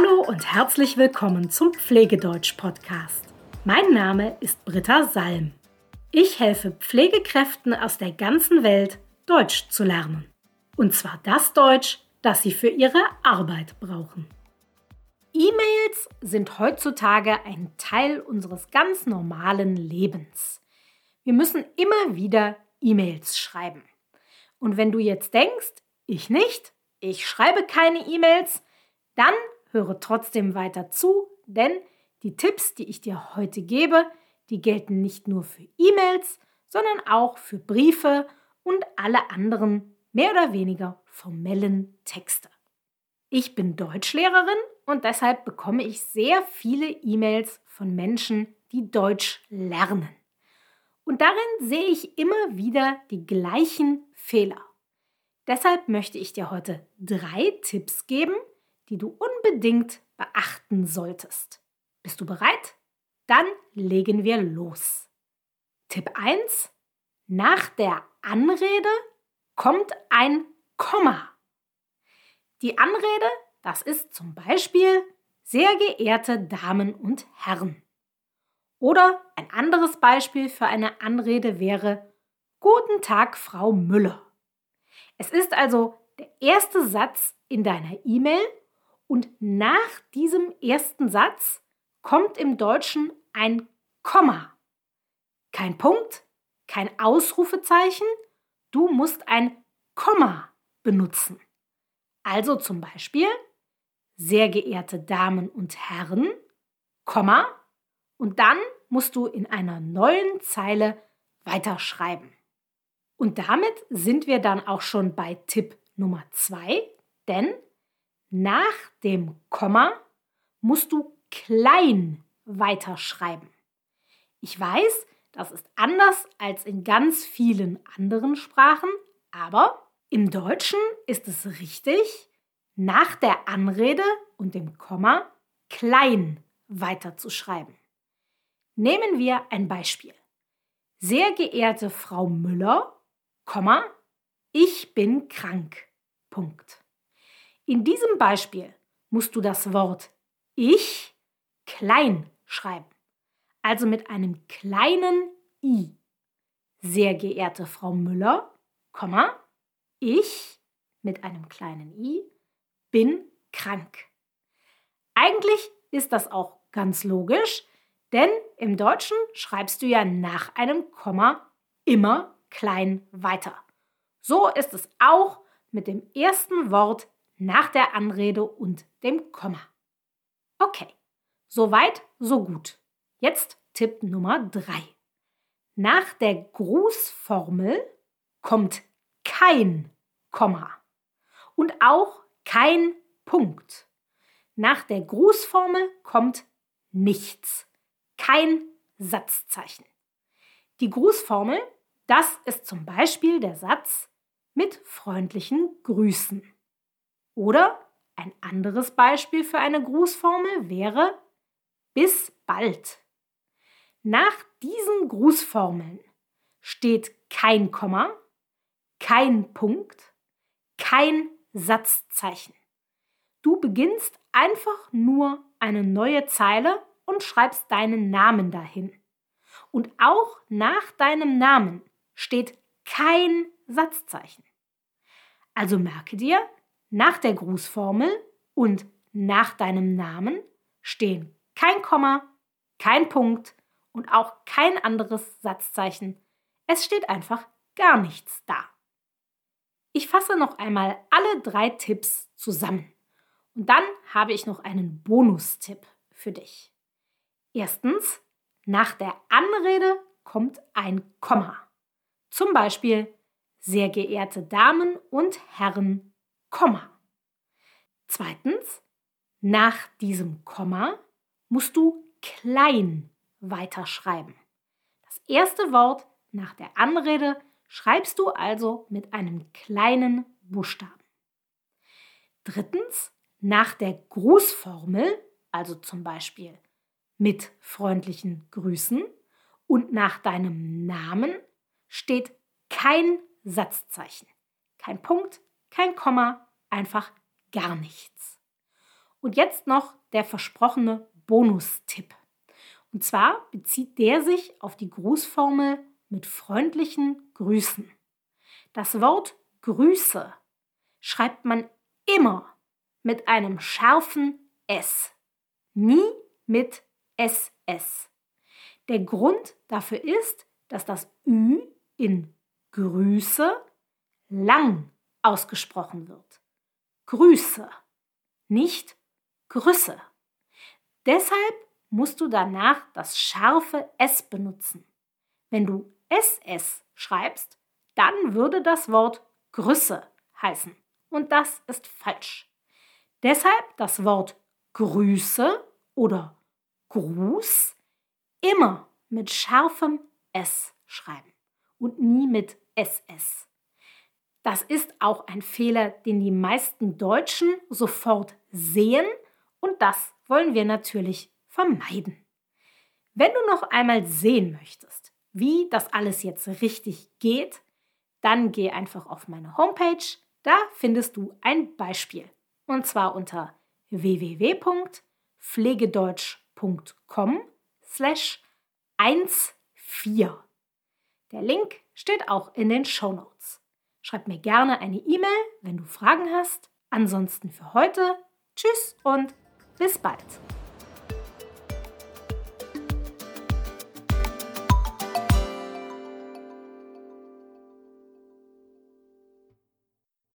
Hallo und herzlich willkommen zum Pflegedeutsch-Podcast. Mein Name ist Britta Salm. Ich helfe Pflegekräften aus der ganzen Welt, Deutsch zu lernen. Und zwar das Deutsch, das sie für ihre Arbeit brauchen. E-Mails sind heutzutage ein Teil unseres ganz normalen Lebens. Wir müssen immer wieder E-Mails schreiben. Und wenn du jetzt denkst, ich nicht, ich schreibe keine E-Mails, dann höre trotzdem weiter zu, denn die Tipps, die ich dir heute gebe, die gelten nicht nur für E-Mails, sondern auch für Briefe und alle anderen mehr oder weniger formellen Texte. Ich bin Deutschlehrerin und deshalb bekomme ich sehr viele E-Mails von Menschen, die Deutsch lernen. Und darin sehe ich immer wieder die gleichen Fehler. Deshalb möchte ich dir heute drei Tipps geben, die du unbedingt beachten solltest. Bist du bereit? Dann legen wir los. Tipp 1. Nach der Anrede kommt ein Komma. Die Anrede, das ist zum Beispiel sehr geehrte Damen und Herren. Oder ein anderes Beispiel für eine Anrede wäre Guten Tag, Frau Müller. Es ist also der erste Satz in deiner E-Mail und nach diesem ersten Satz kommt im Deutschen ein Komma. Kein Punkt, kein Ausrufezeichen, du musst ein Komma benutzen. Also zum Beispiel, sehr geehrte Damen und Herren, Komma, und dann musst du in einer neuen Zeile weiterschreiben. Und damit sind wir dann auch schon bei Tipp Nummer zwei, denn nach dem Komma musst du klein weiterschreiben. Ich weiß, das ist anders als in ganz vielen anderen Sprachen, aber im Deutschen ist es richtig, nach der Anrede und dem Komma klein weiterzuschreiben. Nehmen wir ein Beispiel. Sehr geehrte Frau Müller, Komma, ich bin krank. Punkt. In diesem Beispiel musst du das Wort ich klein schreiben, also mit einem kleinen i. Sehr geehrte Frau Müller, ich mit einem kleinen i bin krank. Eigentlich ist das auch ganz logisch, denn im Deutschen schreibst du ja nach einem Komma immer klein weiter. So ist es auch mit dem ersten Wort nach der Anrede und dem Komma. Okay, soweit, so gut. Jetzt Tipp Nummer 3. Nach der Grußformel kommt kein Komma und auch kein Punkt. Nach der Grußformel kommt nichts, kein Satzzeichen. Die Grußformel, das ist zum Beispiel der Satz mit freundlichen Grüßen. Oder ein anderes Beispiel für eine Grußformel wäre bis bald. Nach diesen Grußformeln steht kein Komma, kein Punkt, kein Satzzeichen. Du beginnst einfach nur eine neue Zeile und schreibst deinen Namen dahin. Und auch nach deinem Namen steht kein Satzzeichen. Also merke dir, nach der Grußformel und nach deinem Namen stehen kein Komma, kein Punkt und auch kein anderes Satzzeichen. Es steht einfach gar nichts da. Ich fasse noch einmal alle drei Tipps zusammen. Und dann habe ich noch einen Bonustipp für dich. Erstens, nach der Anrede kommt ein Komma. Zum Beispiel, sehr geehrte Damen und Herren Komma. Zweitens, nach diesem Komma musst du klein weiterschreiben. Das erste Wort nach der Anrede schreibst du also mit einem kleinen Buchstaben. Drittens, nach der Grußformel, also zum Beispiel mit freundlichen Grüßen und nach deinem Namen steht kein Satzzeichen, kein Punkt, kein Komma, einfach gar nichts. Und jetzt noch der versprochene Bonustipp. Und zwar bezieht der sich auf die Grußformel mit freundlichen Grüßen. Das Wort Grüße schreibt man immer mit einem scharfen S, nie mit SS. Der Grund dafür ist, dass das Ü in Grüße lang ausgesprochen wird. Grüße, nicht Grüße. Deshalb musst du danach das scharfe S benutzen. Wenn du SS schreibst, dann würde das Wort Grüße heißen. Und das ist falsch. Deshalb das Wort Grüße oder Gruß immer mit scharfem S schreiben und nie mit SS. Das ist auch ein Fehler, den die meisten Deutschen sofort sehen und das wollen wir natürlich vermeiden. Wenn du noch einmal sehen möchtest, wie das alles jetzt richtig geht, dann geh einfach auf meine Homepage, da findest du ein Beispiel. Und zwar unter www.pflegedeutsch.com slash 14. Der Link steht auch in den Show Notes. Schreib mir gerne eine E-Mail, wenn du Fragen hast. Ansonsten für heute, tschüss und bis bald.